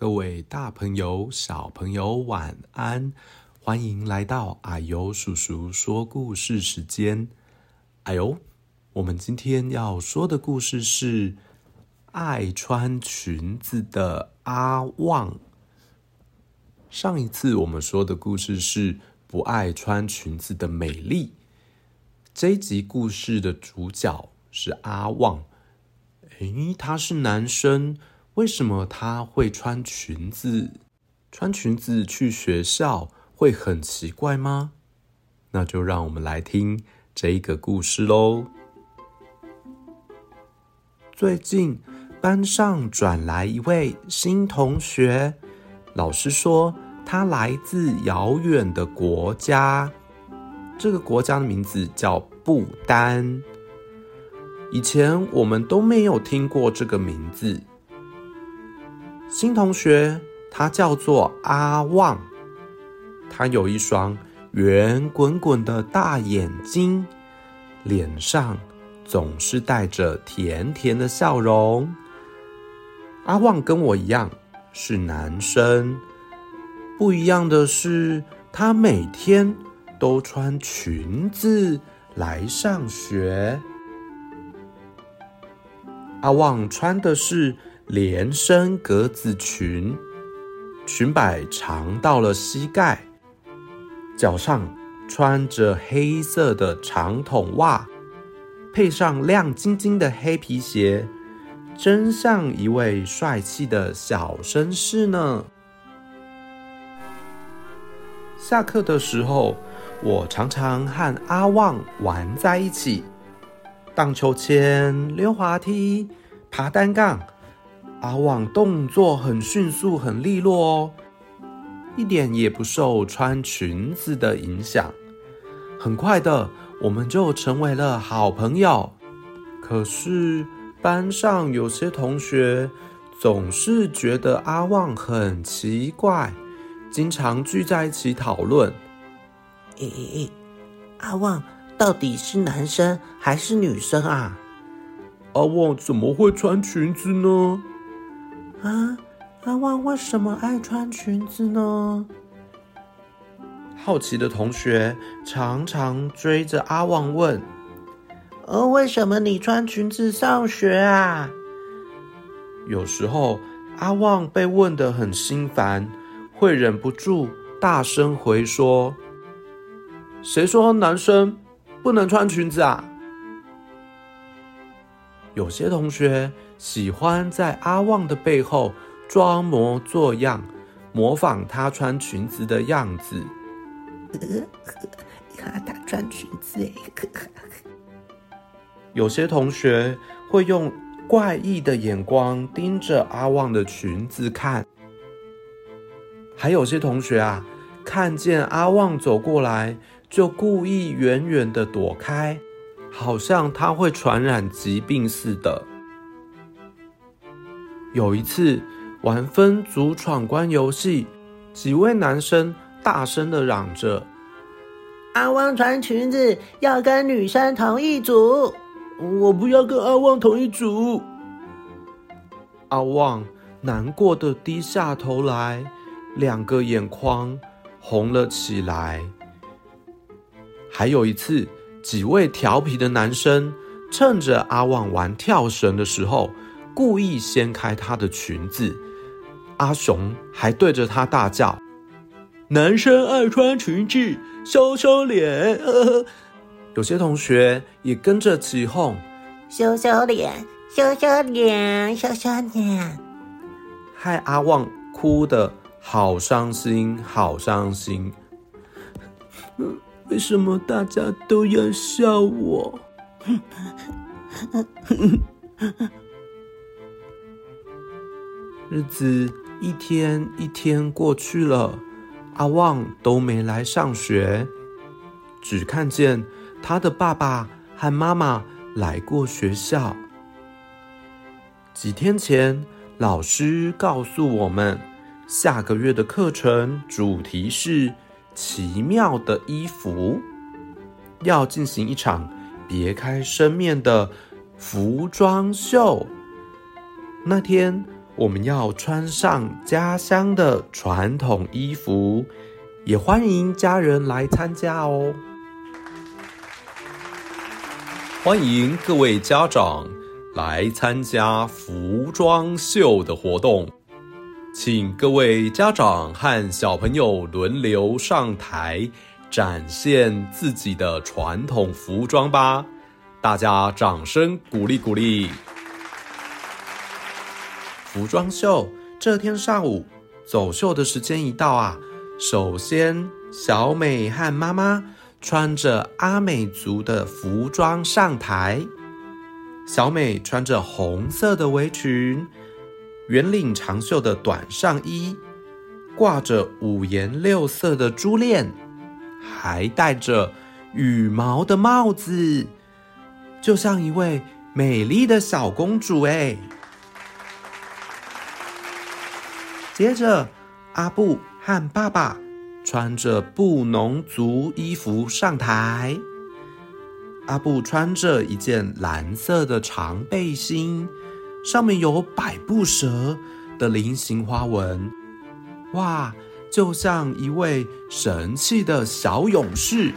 各位大朋友、小朋友，晚安！欢迎来到啊呦叔叔说故事时间。哎呦，我们今天要说的故事是爱穿裙子的阿旺。上一次我们说的故事是不爱穿裙子的美丽。这一集故事的主角是阿旺。诶，他是男生。为什么他会穿裙子？穿裙子去学校会很奇怪吗？那就让我们来听这一个故事喽。最近班上转来一位新同学，老师说他来自遥远的国家，这个国家的名字叫不丹。以前我们都没有听过这个名字。新同学，他叫做阿旺，他有一双圆滚滚的大眼睛，脸上总是带着甜甜的笑容。阿旺跟我一样是男生，不一样的是，他每天都穿裙子来上学。阿旺穿的是连身格子裙，裙摆长到了膝盖，脚上穿着黑色的长筒袜，配上亮晶晶的黑皮鞋，真像一位帅气的小绅士呢。下课的时候，我常常和阿旺玩在一起，荡秋千、溜滑梯、爬单杠。阿旺动作很迅速，很利落哦，一点也不受穿裙子的影响。很快的，我们就成为了好朋友。可是班上有些同学总是觉得阿旺很奇怪，经常聚在一起讨论：“诶诶诶，阿旺到底是男生还是女生啊？阿旺怎么会穿裙子呢？”啊，阿旺为什么爱穿裙子呢？好奇的同学常常追着阿旺问：“呃，为什么你穿裙子上学啊？”有时候阿旺被问得很心烦，会忍不住大声回说：“谁说男生不能穿裙子啊？”有些同学喜欢在阿旺的背后装模作样，模仿他穿裙子的样子。看他穿裙子，有些同学会用怪异的眼光盯着阿旺的裙子看。还有些同学啊，看见阿旺走过来，就故意远远的躲开。好像他会传染疾病似的。有一次玩分组闯关游戏，几位男生大声的嚷着：“阿旺穿裙子，要跟女生同一组。”“我不要跟阿旺同一组。”阿旺难过的低下头来，两个眼眶红了起来。还有一次。几位调皮的男生趁着阿旺玩跳绳的时候，故意掀开她的裙子。阿雄还对着她大叫：“男生爱穿裙子，羞羞脸！”呵呵。有些同学也跟着起哄：“羞羞脸，羞羞脸，羞羞脸！”害阿旺哭得好伤心，好伤心。为什么大家都要笑我？日子一天一天过去了，阿旺都没来上学，只看见他的爸爸和妈妈来过学校。几天前，老师告诉我们，下个月的课程主题是。奇妙的衣服，要进行一场别开生面的服装秀。那天我们要穿上家乡的传统衣服，也欢迎家人来参加哦。欢迎各位家长来参加服装秀的活动，请各位家长和小朋友轮流上台，展现自己的传统服装吧。大家掌声鼓励鼓励。服装秀这天上午走秀的时间一到啊，首先小美和妈妈穿着阿美族的服装上台。小美穿着红色的围裙，圆领长袖的短上衣，挂着五颜六色的珠链，还戴着羽毛的帽子，就像一位美丽的小公主哎。接着，阿布和爸爸穿着布农族衣服上台。阿布穿着一件蓝色的长背心，上面有百步蛇的菱形花纹，哇，就像一位神气的小勇士。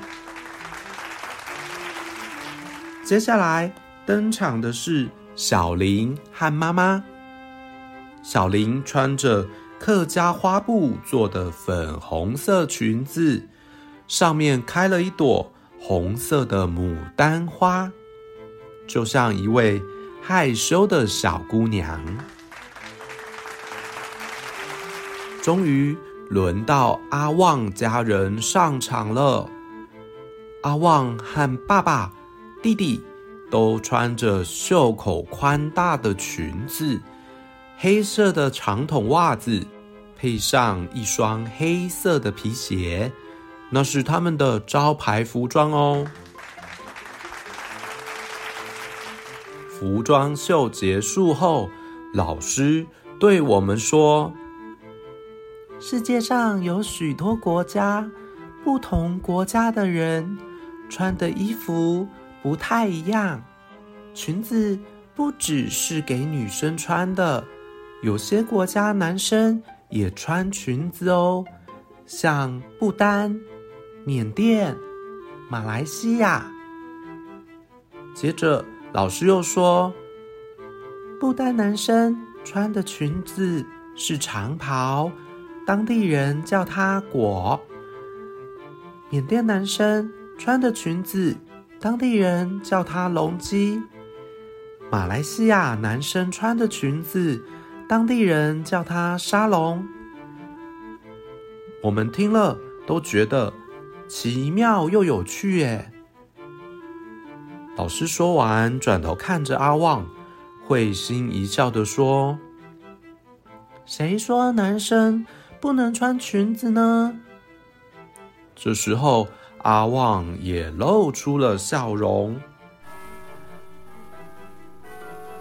接下来登场的是小林和妈妈。小林穿着客家花布做的粉红色裙子，上面开了一朵红色的牡丹花，就像一位害羞的小姑娘。终于轮到阿旺家人上场了。阿旺和爸爸、弟弟都穿着袖口宽大的裙子。黑色的长筒袜子，配上一双黑色的皮鞋，那是他们的招牌服装哦。服装秀结束后，老师对我们说：“世界上有许多国家，不同国家的人穿的衣服不太一样。裙子不只是给女生穿的。”有些国家男生也穿裙子哦，像不丹、缅甸、马来西亚。接着，老师又说，不丹男生穿的裙子是长袍，当地人叫它裹；缅甸男生穿的裙子，当地人叫它龙基；马来西亚男生穿的裙子。当地人叫它沙龙，我们听了都觉得奇妙又有趣耶。老师说完，转头看着阿旺，会心一笑的说：“谁说男生不能穿裙子呢？”这时候，阿旺也露出了笑容。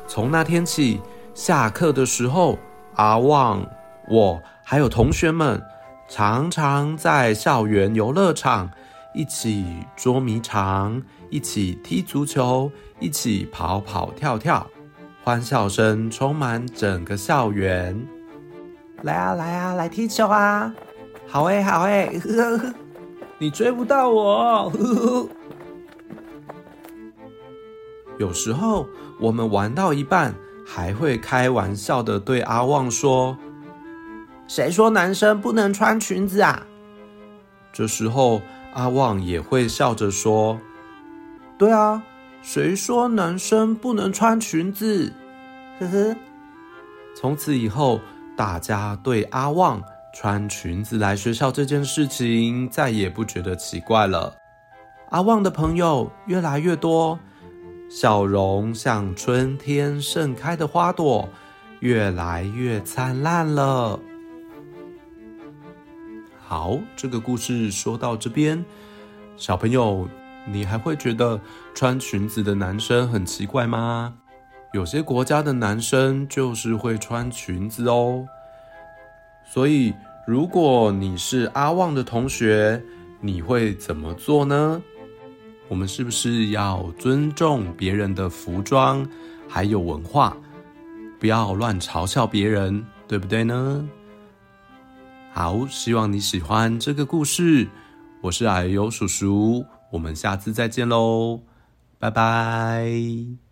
从那天起。下课的时候，阿旺、我还有同学们常常在校园游乐场一起捉迷藏，一起踢足球，一起跑跑跳跳，欢笑声充满整个校园。来啊，来啊，来踢球啊！好哎，好哎，呵呵，你追不到我。呵呵。有时候我们玩到一半。还会开玩笑的对阿旺说：“谁说男生不能穿裙子啊？”这时候阿旺也会笑着说：“对啊，谁说男生不能穿裙子？”呵呵。从此以后，大家对阿旺穿裙子来学校这件事情再也不觉得奇怪了。阿旺的朋友越来越多。笑容像春天盛开的花朵，越来越灿烂了。好，这个故事说到这边，小朋友，你还会觉得穿裙子的男生很奇怪吗？有些国家的男生就是会穿裙子哦。所以，如果你是阿旺的同学，你会怎么做呢？我们是不是要尊重别人的服装还有文化？不要乱嘲笑别人，对不对呢？好，希望你喜欢这个故事。我是矮油叔叔，我们下次再见喽，拜拜。